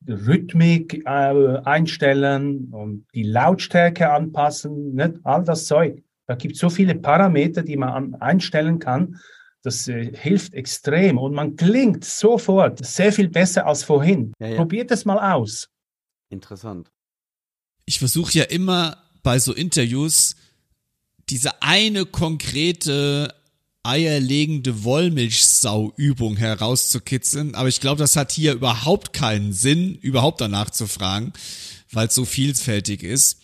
die Rhythmik äh, einstellen und die Lautstärke anpassen, nicht? all das Zeug. Da gibt es so viele Parameter, die man an, einstellen kann. Das äh, hilft extrem und man klingt sofort sehr viel besser als vorhin. Ja, ja. Probiert es mal aus. Interessant. Ich versuche ja immer bei so Interviews diese eine konkrete eierlegende Wollmilchsau-Übung herauszukitzeln, aber ich glaube, das hat hier überhaupt keinen Sinn, überhaupt danach zu fragen, weil es so vielfältig ist.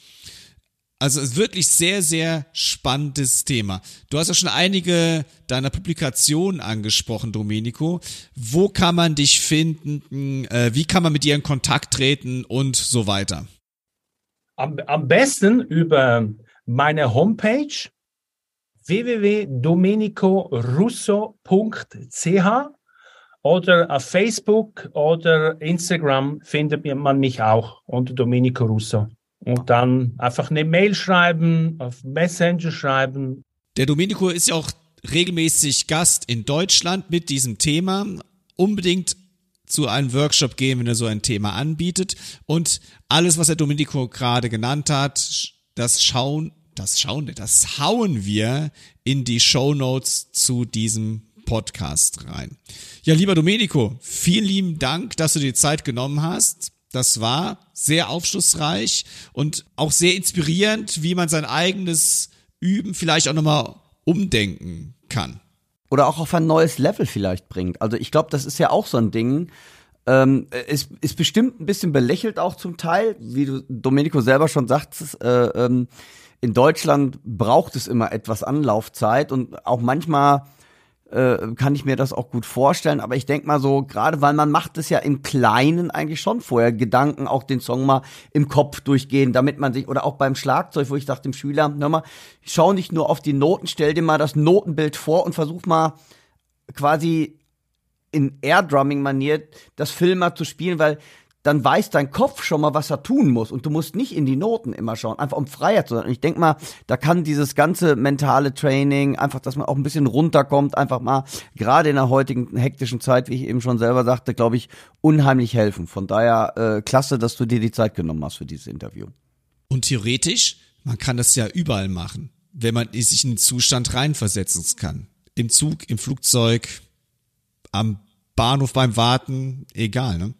Also wirklich sehr, sehr spannendes Thema. Du hast ja schon einige deiner Publikationen angesprochen, Domenico. Wo kann man dich finden? Äh, wie kann man mit dir in Kontakt treten und so weiter? Am, am besten über meine Homepage www.domenicorusso.ch oder auf Facebook oder Instagram findet man mich auch unter Domenico Russo. Und dann einfach eine Mail schreiben, auf Messenger schreiben. Der Domenico ist ja auch regelmäßig Gast in Deutschland mit diesem Thema. Unbedingt zu einem Workshop gehen, wenn er so ein Thema anbietet. Und alles, was der Domenico gerade genannt hat, das schauen, das schauen, das hauen wir in die Show Notes zu diesem Podcast rein. Ja, lieber Domenico, vielen lieben Dank, dass du dir Zeit genommen hast. Das war sehr aufschlussreich und auch sehr inspirierend, wie man sein eigenes Üben vielleicht auch nochmal umdenken kann. Oder auch auf ein neues Level vielleicht bringt. Also ich glaube, das ist ja auch so ein Ding. Ähm, ist, ist bestimmt ein bisschen belächelt auch zum Teil, wie du Domenico selber schon sagst. Äh, ähm, in Deutschland braucht es immer etwas Anlaufzeit und auch manchmal äh, kann ich mir das auch gut vorstellen. Aber ich denke mal so, gerade weil man macht es ja im Kleinen eigentlich schon vorher, Gedanken auch den Song mal im Kopf durchgehen, damit man sich, oder auch beim Schlagzeug, wo ich dachte dem Schüler, hör mal, schau nicht nur auf die Noten, stell dir mal das Notenbild vor und versuch mal quasi in Airdrumming-Manier das Film mal zu spielen, weil dann weiß dein Kopf schon mal, was er tun muss. Und du musst nicht in die Noten immer schauen, einfach um freier zu sein. Und ich denk mal, da kann dieses ganze mentale Training, einfach, dass man auch ein bisschen runterkommt, einfach mal, gerade in der heutigen hektischen Zeit, wie ich eben schon selber sagte, glaube ich, unheimlich helfen. Von daher, äh, klasse, dass du dir die Zeit genommen hast für dieses Interview. Und theoretisch, man kann das ja überall machen, wenn man sich in den Zustand reinversetzen kann. Im Zug, im Flugzeug, am Bahnhof beim Warten, egal, ne?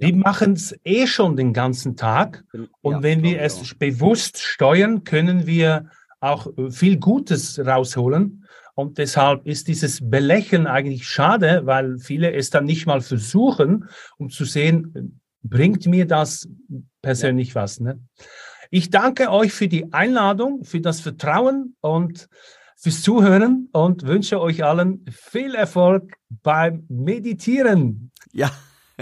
Die machen es eh schon den ganzen Tag. Und Ja, wenn wir es auch. bewusst steuern, können wir auch äh, viel Gutes rausholen. Und deshalb ist dieses Belächeln eigentlich schade, weil viele es dann nicht mal versuchen, um zu sehen, bringt mir das persönlich was. Ne? Ich danke euch für die Einladung, für das Vertrauen und fürs Zuhören und wünsche euch allen viel Erfolg beim Meditieren. Ja.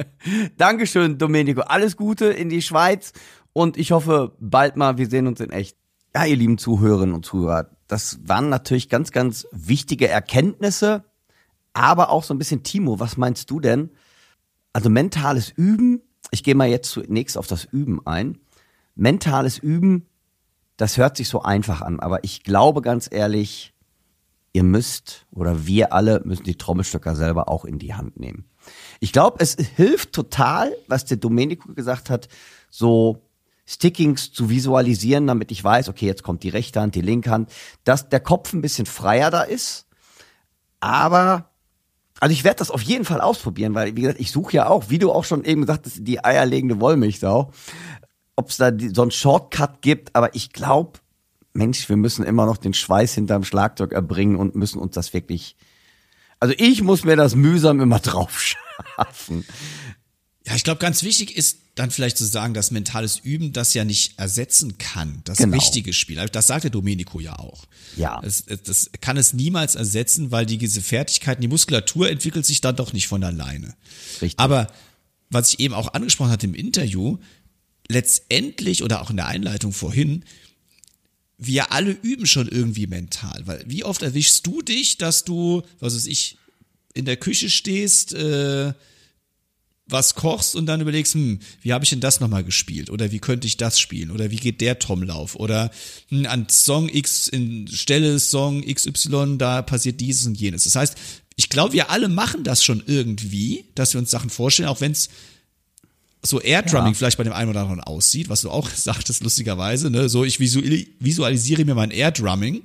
Dankeschön, Domenico. Alles Gute in die Schweiz und ich hoffe bald mal, wir sehen uns in echt. Ja, ihr lieben Zuhörerinnen und Zuhörer, das waren natürlich ganz, ganz wichtige Erkenntnisse, aber auch so ein bisschen Timo, was meinst du denn? Also mentales Üben, ich gehe mal jetzt zunächst auf das Üben ein. Mentales Üben, das hört sich so einfach an, aber ich glaube ganz ehrlich, ihr müsst oder wir alle müssen die Trommelstöcker selber auch in die Hand nehmen. Ich glaube, es hilft total, was der Domenico gesagt hat, so Stickings zu visualisieren, damit ich weiß, okay, jetzt kommt die rechte Hand, die linke Hand, dass der Kopf ein bisschen freier da ist. Aber, also ich werde das auf jeden Fall ausprobieren, weil, wie gesagt, ich suche ja auch, wie du auch schon eben gesagt hast, die eierlegende Wollmilchsau, ob es da die, so einen Shortcut gibt, aber ich glaube, Mensch, wir müssen immer noch den Schweiß hinterm Schlagzeug erbringen und müssen uns das wirklich, also ich muss mir das mühsam immer drauf schaffen. Ja, ich glaube, ganz wichtig ist dann vielleicht zu sagen, dass mentales Üben das ja nicht ersetzen kann, das Genau. richtige Spiel. Das sagt der Domenico ja auch. Ja. Es- das kann es niemals ersetzen, weil die, diese Fertigkeiten, die Muskulatur entwickelt sich dann doch nicht von alleine. Richtig. Aber was ich eben auch angesprochen hatte im Interview, letztendlich oder auch in der Einleitung vorhin, wir alle üben schon irgendwie mental, weil wie oft erwischst du dich, dass du, was weiß ich, in der Küche stehst, äh, was kochst und dann überlegst, hm, wie habe ich denn das nochmal gespielt? Oder wie könnte ich das spielen? Oder wie geht der Tomlauf? Oder hm, an Song X, in Stelle Song XY, da passiert dieses und jenes. Das heißt, ich glaube, wir alle machen das schon irgendwie, dass wir uns Sachen vorstellen, auch wenn es so Airdrumming Ja. vielleicht bei dem einen oder anderen aussieht, was du auch sagtest, lustigerweise, ne? So, ich visuali- visualisiere mir mein Airdrumming.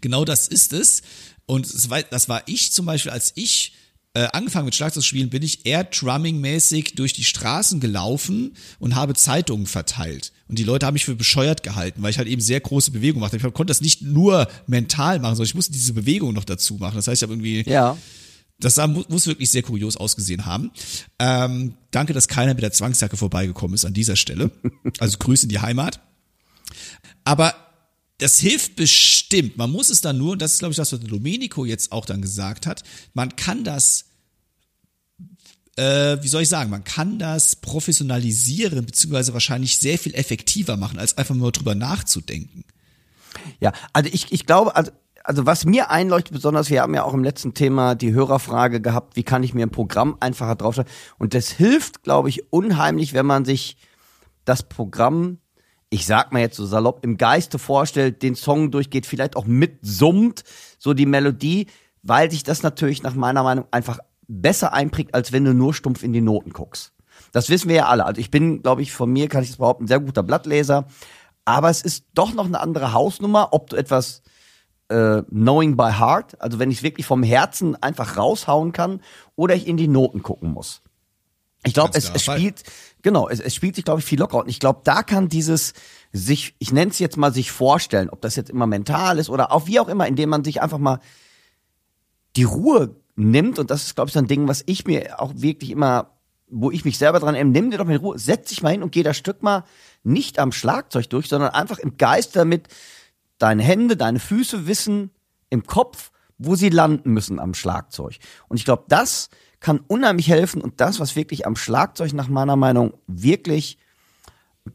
Genau das ist es. Und das war ich zum Beispiel, als ich äh, angefangen mit Schlagzeug zu spielen, bin ich Air-Drumming-mäßig durch die Straßen gelaufen und habe Zeitungen verteilt. Und die Leute haben mich für bescheuert gehalten, weil ich halt eben sehr große Bewegungen machte. Ich konnte das nicht nur mental machen, sondern ich musste diese Bewegung noch dazu machen. Das heißt, ich habe irgendwie Ja. Das sah, mu- muss wirklich sehr kurios ausgesehen haben. Ähm, danke, dass keiner mit der Zwangsjacke vorbeigekommen ist an dieser Stelle. Also Grüße in die Heimat. Aber das hilft bestimmt. Man muss es dann nur, und das ist, glaube ich, das, was Domenico jetzt auch dann gesagt hat, man kann das, äh, wie soll ich sagen, man kann das professionalisieren, beziehungsweise wahrscheinlich sehr viel effektiver machen, als einfach nur drüber nachzudenken. Ja, also ich, ich glaube, also, also was mir einleuchtet besonders, wir haben ja auch im letzten Thema die Hörerfrage gehabt, wie kann ich mir ein Programm einfacher draufstellen? Und das hilft, glaube ich, unheimlich, wenn man sich das Programm, ich sag mal jetzt so salopp, im Geiste vorstellt, den Song durchgeht, vielleicht auch mitsummt, so die Melodie, weil sich das natürlich nach meiner Meinung einfach besser einprägt, als wenn du nur stumpf in die Noten guckst. Das wissen wir ja alle. Also ich bin, glaube ich, von mir kann ich das behaupten, ein sehr guter Blattleser. Aber es ist doch noch eine andere Hausnummer, ob du etwas äh, knowing by heart, also wenn ich es wirklich vom Herzen einfach raushauen kann, oder ich in die Noten gucken muss. Ich glaube, es, es spielt, genau, es, es spielt sich, glaube ich, viel lockerer. Und ich glaube, da kann dieses sich, ich nenne es jetzt mal sich vorstellen, ob das jetzt immer mental ist oder auch wie auch immer, indem man sich einfach mal die Ruhe nimmt, und das ist, glaube ich, so ein Ding, was ich mir auch wirklich immer, wo ich mich selber dran erinnere, nimm dir doch mal die Ruhe, setz dich mal hin und geh das Stück mal nicht am Schlagzeug durch, sondern einfach im Geist damit deine Hände, deine Füße wissen im Kopf, wo sie landen müssen am Schlagzeug. Und ich glaube, das kann unheimlich helfen und das, was wirklich am Schlagzeug nach meiner Meinung wirklich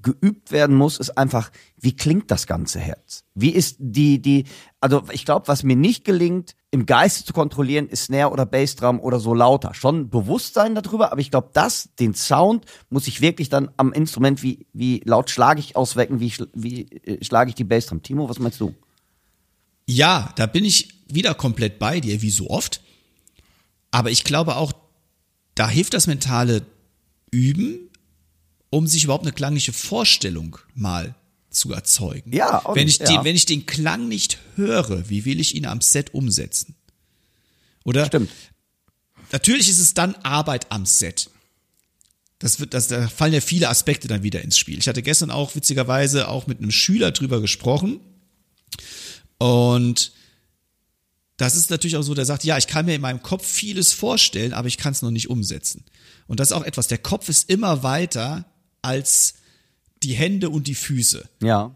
geübt werden muss, ist einfach, wie klingt das ganze Herz? Wie ist die, die, also ich glaube, was mir nicht gelingt, im Geiste zu kontrollieren, ist Snare oder Bassdrum oder so lauter. Schon Bewusstsein darüber, aber ich glaube, das, den Sound, muss ich wirklich dann am Instrument, wie, wie laut schlage ich auswecken, wie, wie äh, schlage ich die Bassdrum. Timo, was meinst du? Ja, da bin ich wieder komplett bei dir, wie so oft. Aber ich glaube auch, da hilft das mentale Üben, um sich überhaupt eine klangliche Vorstellung mal zu erzeugen. Ja, auch wenn ich, den, ja. wenn ich den Klang nicht höre, wie will ich ihn am Set umsetzen? Oder? Stimmt. Natürlich ist es dann Arbeit am Set. Das wird, das, da fallen ja viele Aspekte dann wieder ins Spiel. Ich hatte gestern auch witzigerweise auch mit einem Schüler drüber gesprochen. Und das ist natürlich auch so, der sagt, ja, ich kann mir in meinem Kopf vieles vorstellen, aber ich kann es noch nicht umsetzen. Und das ist auch etwas, der Kopf ist immer weiter als die Hände und die Füße. Ja.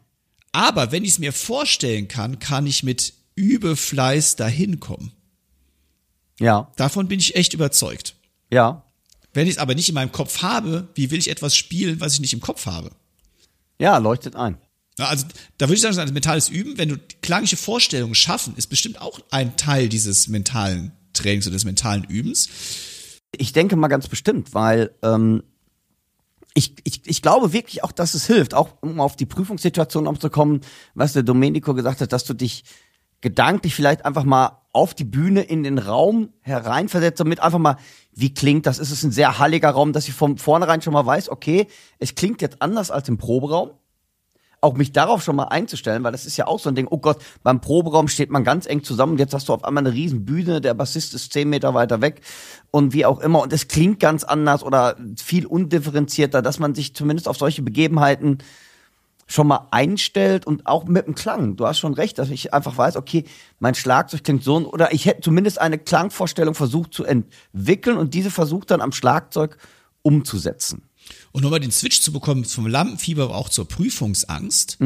Aber wenn ich es mir vorstellen kann, kann ich mit Übefleiß dahin kommen. Ja. Davon bin ich echt überzeugt. Ja. Wenn ich es aber nicht in meinem Kopf habe, wie will ich etwas spielen, was ich nicht im Kopf habe? Ja, leuchtet ein. Also da würde ich sagen, das mentales Üben, wenn du klangliche Vorstellungen schaffen, ist bestimmt auch ein Teil dieses mentalen Trainings oder des mentalen Übens. Ich denke mal ganz bestimmt, weil ähm, ich, ich, ich glaube wirklich auch, dass es hilft, auch um auf die Prüfungssituation umzukommen, was der Domenico gesagt hat, dass du dich gedanklich vielleicht einfach mal auf die Bühne in den Raum hereinversetzt, damit einfach mal, wie klingt das? Ist es ein sehr halliger Raum, dass ich von vornherein schon mal weiß, okay, es klingt jetzt anders als im Proberaum auch mich darauf schon mal einzustellen, weil das ist ja auch so ein Ding, oh Gott, beim Proberaum steht man ganz eng zusammen und jetzt hast du auf einmal eine riesen Bühne, der Bassist ist zehn Meter weiter weg und wie auch immer und es klingt ganz anders oder viel undifferenzierter, dass man sich zumindest auf solche Begebenheiten schon mal einstellt und auch mit dem Klang. Du hast schon recht, dass ich einfach weiß, okay, mein Schlagzeug klingt so oder ich hätte zumindest eine Klangvorstellung versucht zu entwickeln und diese versucht dann am Schlagzeug umzusetzen. Und nochmal den Switch zu bekommen vom Lampenfieber auch zur Prüfungsangst.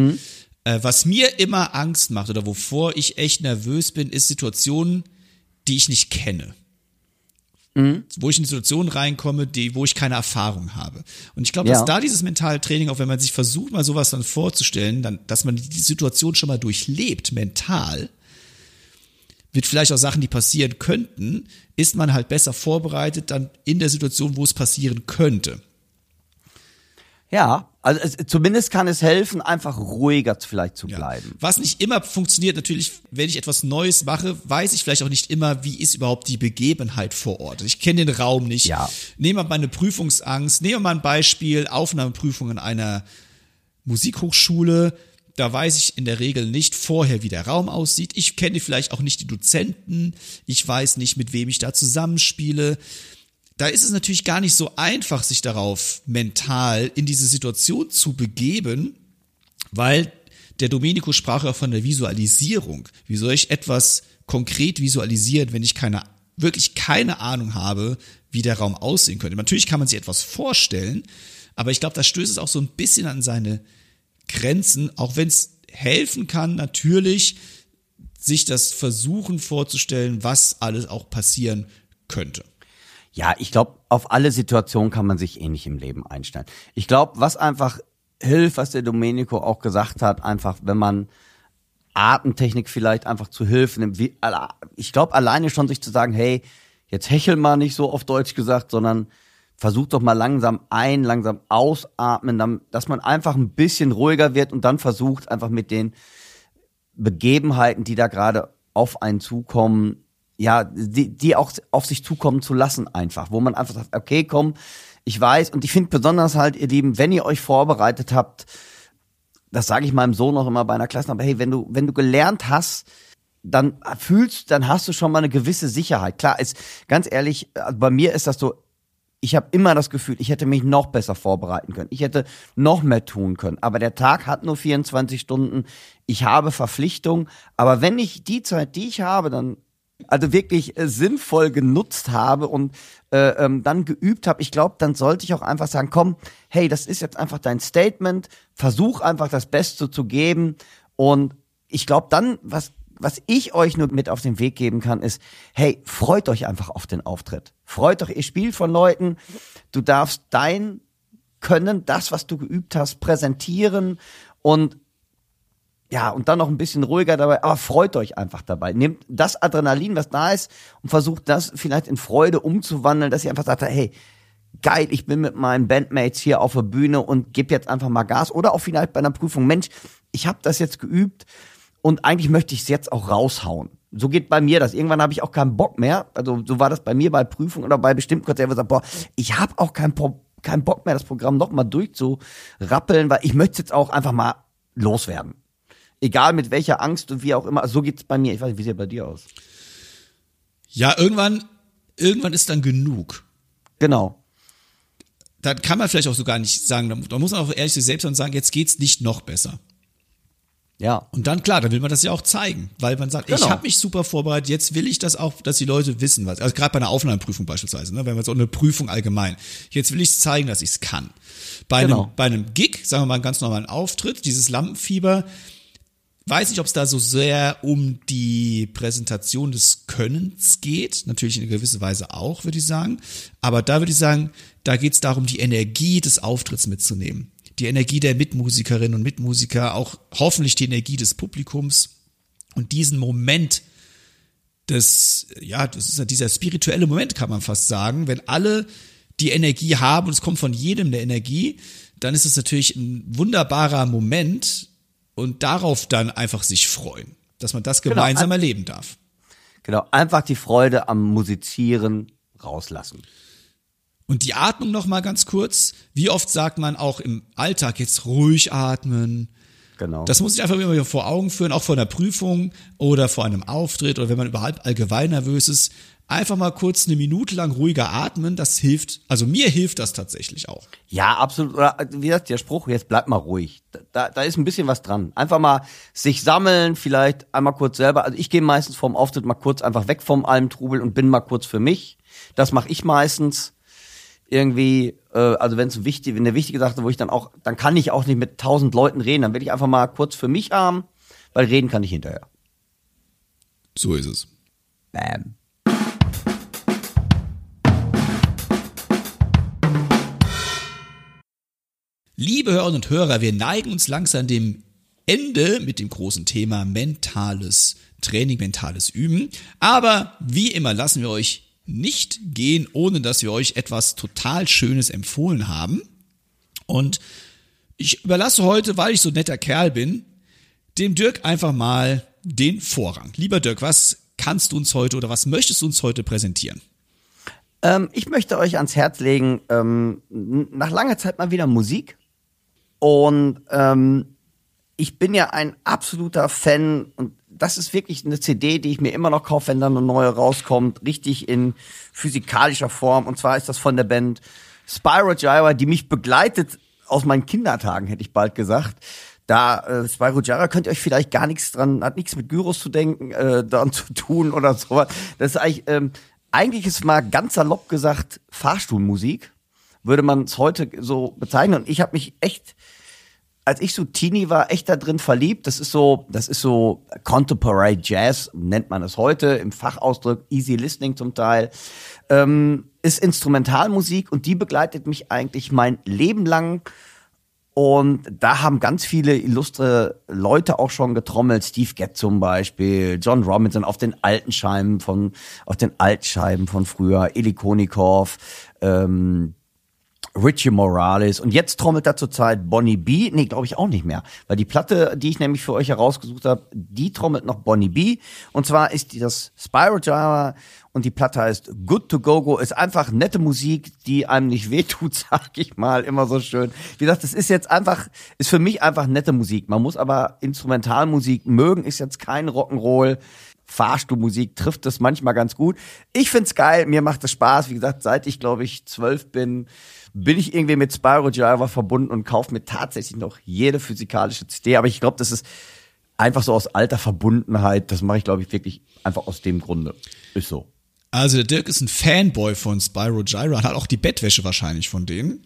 Äh, was mir immer Angst macht oder wovor ich echt nervös bin, ist Situationen, die ich nicht kenne. wo ich in Situationen reinkomme, die, wo ich keine Erfahrung habe. Und ich glaube, Ja. dass da dieses mentale Training, auch wenn man sich versucht, mal sowas dann vorzustellen, dann, dass man die Situation schon mal durchlebt, mental, wird vielleicht auch Sachen, die passieren könnten, ist man halt besser vorbereitet dann in der Situation, wo es passieren könnte. Ja, also es, zumindest kann es helfen, einfach ruhiger vielleicht zu Ja. bleiben. Was nicht immer funktioniert, natürlich, wenn ich etwas Neues mache, weiß ich vielleicht auch nicht immer, wie ist überhaupt die Begebenheit vor Ort. Ich kenne den Raum nicht. Ja. Nehmen wir mal eine Prüfungsangst. Nehmen wir mal ein Beispiel, Aufnahmeprüfung in einer Musikhochschule. Da weiß ich in der Regel nicht vorher, wie der Raum aussieht. Ich kenne vielleicht auch nicht die Dozenten. Ich weiß nicht, mit wem ich da zusammenspiele. Da ist es natürlich gar nicht so einfach, sich darauf mental in diese Situation zu begeben, weil der Domenico sprach ja von der Visualisierung. Wie soll ich etwas konkret visualisieren, wenn ich keine, wirklich keine Ahnung habe, wie der Raum aussehen könnte? Natürlich kann man sich etwas vorstellen, aber ich glaube, da stößt es auch so ein bisschen an seine Grenzen, auch wenn es helfen kann, natürlich sich das versuchen vorzustellen, was alles auch passieren könnte. Ja, ich glaube, auf alle Situationen kann man sich ähnlich im Leben einstellen. Ich glaube, was einfach hilft, was der Domenico auch gesagt hat, einfach, wenn man Atemtechnik vielleicht einfach zu Hilfe nimmt. Wie, ich glaube, alleine schon sich zu sagen, hey, jetzt hechel mal nicht so auf Deutsch gesagt, sondern versuch doch mal langsam ein, langsam ausatmen, dass man einfach ein bisschen ruhiger wird und dann versucht einfach mit den Begebenheiten, die da gerade auf einen zukommen, ja, die, die auch auf sich zukommen zu lassen einfach, wo man einfach sagt, okay, komm, ich weiß und ich finde besonders halt, ihr Lieben, wenn ihr euch vorbereitet habt, das sage ich meinem Sohn auch immer bei einer Klasse, aber hey, wenn du, wenn du gelernt hast, dann fühlst, dann hast du schon mal eine gewisse Sicherheit. Klar, ist ganz ehrlich, also bei mir ist das so, ich habe immer das Gefühl, ich hätte mich noch besser vorbereiten können. Ich hätte noch mehr tun können. Aber der Tag hat nur 24 Stunden. Ich habe Verpflichtungen. Aber wenn ich die Zeit, die ich habe, dann also wirklich äh, sinnvoll genutzt habe und äh, ähm, dann geübt habe, ich glaube, dann sollte ich auch einfach sagen, komm, hey, das ist jetzt einfach dein Statement. Versuch einfach das Beste zu geben. Und ich glaube dann, was was ich euch nur mit auf den Weg geben kann, ist, hey, freut euch einfach auf den Auftritt. Freut euch, ihr spielt von Leuten, du darfst dein Können, das, was du geübt hast, präsentieren und ja, und dann noch ein bisschen ruhiger dabei, aber freut euch einfach dabei. Nehmt das Adrenalin, was da ist, und versucht das vielleicht in Freude umzuwandeln, dass ihr einfach sagt, hey, geil, ich bin mit meinen Bandmates hier auf der Bühne und gebe jetzt einfach mal Gas. Oder auch vielleicht bei einer Prüfung, Mensch, ich habe das jetzt geübt und eigentlich möchte ich es jetzt auch raushauen. So geht bei mir das. Irgendwann habe ich auch keinen Bock mehr. Also so war das bei mir bei Prüfungen oder bei bestimmten Konzerten, ich sage, boah, ich habe auch keinen keinen Bock mehr, das Programm noch mal durchzurappeln, weil ich möchte jetzt auch einfach mal loswerden. Egal mit welcher Angst und wie auch immer. So geht's bei mir. Ich weiß nicht, wie sieht bei dir aus? Ja, irgendwann, irgendwann ist dann genug. Genau. Dann kann man vielleicht auch so gar nicht sagen, da muss man auch ehrlich zu sich selbst und sagen, jetzt geht's nicht noch besser. Ja. Und dann, klar, dann will man das ja auch zeigen, weil man sagt, ich Genau. habe mich super vorbereitet, jetzt will ich das auch, dass die Leute wissen, was. Also gerade bei einer Aufnahmeprüfung beispielsweise, ne, wenn man so eine Prüfung allgemein. Jetzt will ich zeigen, dass ich es kann. Bei, Genau. einem, bei einem Gig, sagen wir mal einen ganz normalen Auftritt, dieses Lampenfieber, weiß nicht, ob es da so sehr um die Präsentation des Könnens geht. Natürlich in gewisser Weise auch, würde ich sagen. Aber da würde ich sagen, da geht es darum, die Energie des Auftritts mitzunehmen. Die Energie der Mitmusikerinnen und Mitmusiker, auch hoffentlich die Energie des Publikums und diesen Moment des, ja, das ist ja dieser spirituelle Moment, kann man fast sagen. Wenn alle die Energie haben und es kommt von jedem eine Energie, dann ist es natürlich ein wunderbarer Moment und darauf dann einfach sich freuen, dass man das Genau. gemeinsam erleben darf. Genau. Einfach die Freude am Musizieren rauslassen. Und die Atmung noch mal ganz kurz. Wie oft sagt man auch im Alltag jetzt ruhig atmen? Genau. Das muss ich einfach immer vor Augen führen, auch vor einer Prüfung oder vor einem Auftritt oder wenn man überhaupt allgemein nervös ist. Einfach mal kurz eine Minute lang ruhiger atmen, das hilft, also mir hilft das tatsächlich auch. Ja, absolut. Oder wie gesagt, der Spruch, jetzt bleib mal ruhig. Da, da ist ein bisschen was dran. Einfach mal sich sammeln, vielleicht einmal kurz selber. Also ich gehe meistens vorm Auftritt mal kurz einfach weg vom allem Trubel und bin mal kurz für mich. Das mache ich meistens. Irgendwie, äh, also wenn es wichtig, wenn eine wichtige Sache, wo ich dann auch, dann kann ich auch nicht mit tausend Leuten reden, dann will ich einfach mal kurz für mich haben, weil reden kann ich hinterher. So ist es. Bam. Liebe Hörerinnen und Hörer, wir neigen uns langsam dem Ende mit dem großen Thema mentales Training, mentales Üben. Aber wie immer lassen wir euch nicht gehen, ohne dass wir euch etwas total Schönes empfohlen haben. Und ich überlasse heute, weil ich so netter Kerl bin, dem Dirk einfach mal den Vorrang. Lieber Dirk, was kannst du uns heute oder was möchtest du uns heute präsentieren? Ähm, ich möchte euch ans Herz legen, ähm, nach langer Zeit mal wieder Musik. Und ähm, ich bin ja ein absoluter Fan und das ist wirklich eine CD, die ich mir immer noch kaufe, wenn dann eine neue rauskommt, richtig in physikalischer Form. Und zwar ist das von der Band Spyro Gyra, die mich begleitet aus meinen Kindertagen, hätte ich bald gesagt. Da äh, Spyro Gyra könnt ihr euch vielleicht gar nichts dran, hat nichts mit Gyros zu denken, äh, daran zu tun oder sowas. Das ist eigentlich, ähm, eigentlich ist mal ganz salopp gesagt Fahrstuhlmusik, würde man es heute so bezeichnen. Und ich habe mich echt als ich so Teenie war, echt da drin verliebt. Das ist so, das ist so Contemporary Jazz, nennt man es heute, im Fachausdruck, Easy Listening zum Teil. Ähm, ist Instrumentalmusik und die begleitet mich eigentlich mein Leben lang. Und da haben ganz viele illustre Leute auch schon getrommelt. Steve Gett zum Beispiel, John Robinson auf den alten Scheiben von, auf den Altscheiben von früher, Eli Konikov, ähm, Richie Morales und jetzt trommelt da zurzeit Bonnie B. Nee, glaube ich auch nicht mehr, weil die Platte, die ich nämlich für euch herausgesucht habe, die trommelt noch Bonnie B. Und zwar ist die das Spiral Java und die Platte heißt Good to Go Go. Ist einfach nette Musik, die einem nicht wehtut, sag ich mal, immer so schön. Wie gesagt, das ist jetzt einfach, ist für mich einfach nette Musik. Man muss aber Instrumentalmusik mögen, ist jetzt kein Rock'n'Roll. Fahrstuhlmusik trifft das manchmal ganz gut. Ich find's geil, mir macht es Spaß. Wie gesagt, seit ich glaube ich zwölf bin, bin ich irgendwie mit Spyro Gyra verbunden und kaufe mir tatsächlich noch jede physikalische CD. Aber ich glaube, das ist einfach so aus alter Verbundenheit. Das mache ich, glaube ich, wirklich einfach aus dem Grunde. Ist so. Also der Dirk ist ein Fanboy von Spyro Gyra und hat auch die Bettwäsche wahrscheinlich von denen.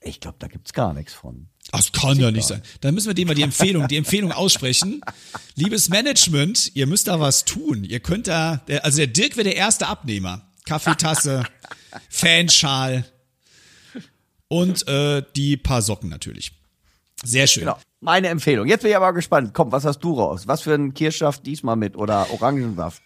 Ich glaube, da gibt's gar nichts von. Das kann ja nicht sein. Dann müssen wir dem mal die Empfehlung, die Empfehlung aussprechen. Liebes Management, ihr müsst da was tun. Ihr könnt da, also der Dirk wäre der erste Abnehmer. Kaffeetasse, Fanschal, und äh, die paar Socken natürlich. Sehr schön. Genau. Meine Empfehlung. Jetzt bin ich aber gespannt. Komm, was hast du raus? Was für ein Kirschsaft diesmal mit oder Orangensaft?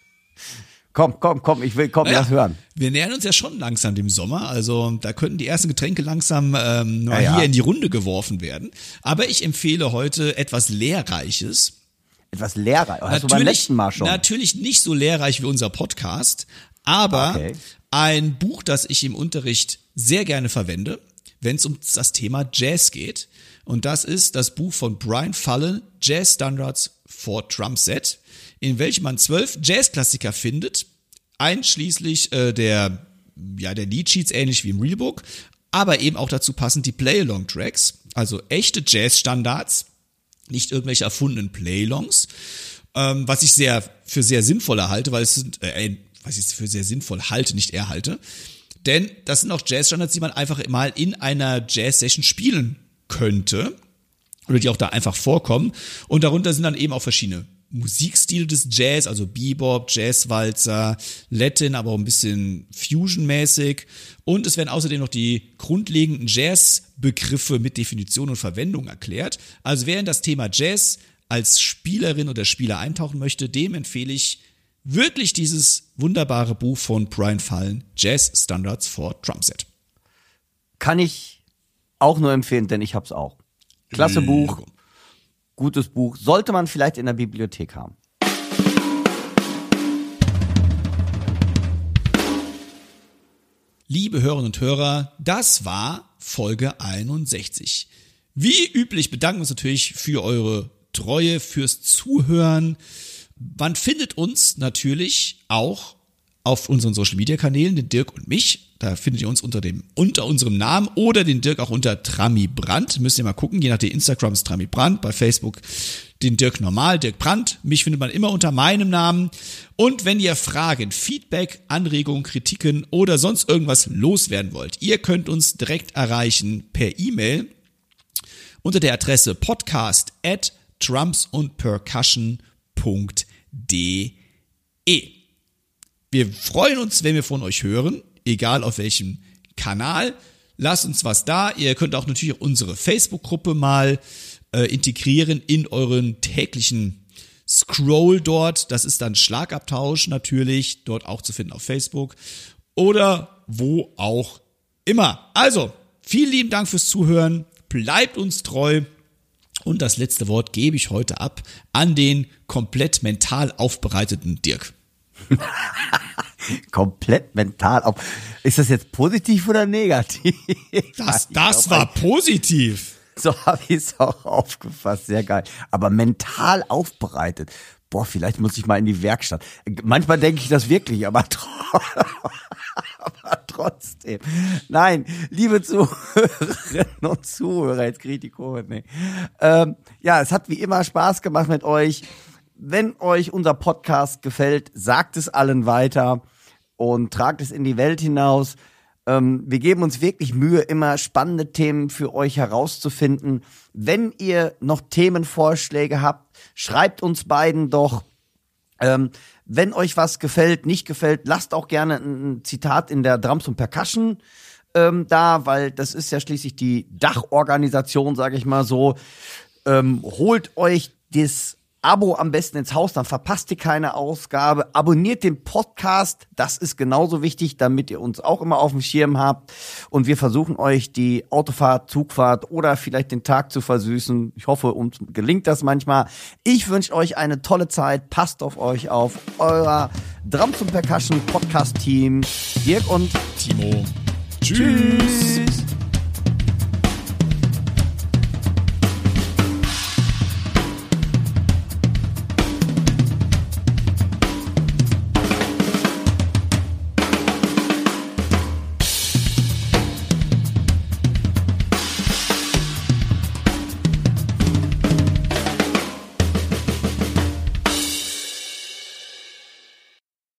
Komm, komm, komm, ich will, komm, naja, lass hören. Wir nähern uns ja schon langsam dem Sommer, also da könnten die ersten Getränke langsam ähm, mal ja, hier in die Runde geworfen werden. Aber ich empfehle heute etwas Lehrreiches. Etwas lehrreich. Hast natürlich, du beim letzten Mal schon. Natürlich nicht so lehrreich wie unser Podcast, aber okay. ein Buch, das ich im Unterricht sehr gerne verwende wenn es um das Thema Jazz geht. Und das ist das Buch von Brian Fullen, Jazz Standards for Drum Set, in welchem man zwölf Jazzklassiker findet, einschließlich äh, der, ja, der Leadsheets ähnlich wie im Realbook, aber eben auch dazu passend die Play-Along-Tracks, also echte Jazz-Standards, nicht irgendwelche erfundenen Play-Alongs, ähm, was ich sehr für sehr sinnvoll erhalte, weil es sind, äh, was ich für sehr sinnvoll halte, nicht erhalte, denn das sind auch Jazz-Standards, die man einfach mal in einer Jazz-Session spielen könnte. Oder die auch da einfach vorkommen. Und darunter sind dann eben auch verschiedene Musikstile des Jazz, also Bebop, Jazzwalzer, Latin, aber auch ein bisschen Fusion-mäßig. Und es werden außerdem noch die grundlegenden Jazz-Begriffe mit Definition und Verwendung erklärt. Also wer in das Thema Jazz als Spielerin oder Spieler eintauchen möchte, dem empfehle ich wirklich dieses wunderbare Buch von Brian Fallen, Jazz Standards for Drumset. Kann ich auch nur empfehlen, denn ich hab's auch. Klasse Buch, gutes Buch, sollte man vielleicht in der Bibliothek haben. Liebe Hörerinnen und Hörer, das war Folge 61. Wie üblich bedanken wir uns natürlich für eure Treue, fürs Zuhören. Man findet uns natürlich auch auf unseren Social Media Kanälen, den Dirk und mich. Da findet ihr uns unter dem, unter unserem Namen oder den Dirk auch unter Trami Brandt. Müsst ihr mal gucken, je nachdem Instagram ist Trami Brandt, bei Facebook den Dirk normal, Dirk Brandt. Mich findet man immer unter meinem Namen. Und wenn ihr Fragen, Feedback, Anregungen, Kritiken oder sonst irgendwas loswerden wollt, ihr könnt uns direkt erreichen per E-Mail unter der Adresse podcast at drumsundpercussion.de. Wir freuen uns, wenn wir von euch hören, egal auf welchem Kanal. lasst uns was da. Ihr könnt auch natürlich unsere Facebook-Gruppe mal äh, integrieren in euren täglichen Scroll dort. Das ist dann Schlagabtausch natürlich, dort auch zu finden auf Facebook oder wo auch immer. Also, vielen lieben Dank fürs Zuhören. Bleibt uns treu. Und das letzte Wort gebe ich heute ab an den komplett mental aufbereiteten Dirk. komplett mental auf. Ist das jetzt positiv oder negativ? Das, das war positiv. So habe ich es auch aufgefasst. Sehr geil. Aber mental aufbereitet. Boah, vielleicht muss ich mal in die Werkstatt. Manchmal denke ich das wirklich, aber, aber trotzdem. Nein, liebe Zuhörerinnen und Zuhörer, jetzt kriege ich die Kurve. Nee. Ähm, ja, es hat wie immer Spaß gemacht mit euch. Wenn euch unser Podcast gefällt, sagt es allen weiter und tragt es in die Welt hinaus. Ähm, wir geben uns wirklich Mühe, immer spannende Themen für euch herauszufinden. Wenn ihr noch Themenvorschläge habt, schreibt uns beiden doch. Ähm, wenn euch was gefällt, nicht gefällt, lasst auch gerne ein Zitat in der Drums und Percussion ähm, da, weil das ist ja schließlich die Dachorganisation, sage ich mal so. Ähm, holt euch das Abo am besten ins Haus, dann verpasst ihr keine Ausgabe. Abonniert den Podcast, das ist genauso wichtig, damit ihr uns auch immer auf dem Schirm habt. Und wir versuchen euch die Autofahrt, Zugfahrt oder vielleicht den Tag zu versüßen. Ich hoffe, uns gelingt das manchmal. Ich wünsche euch eine tolle Zeit. Passt auf euch auf. Euer Drums und Percussion Podcast Team. Dirk und Timo. Tschüss.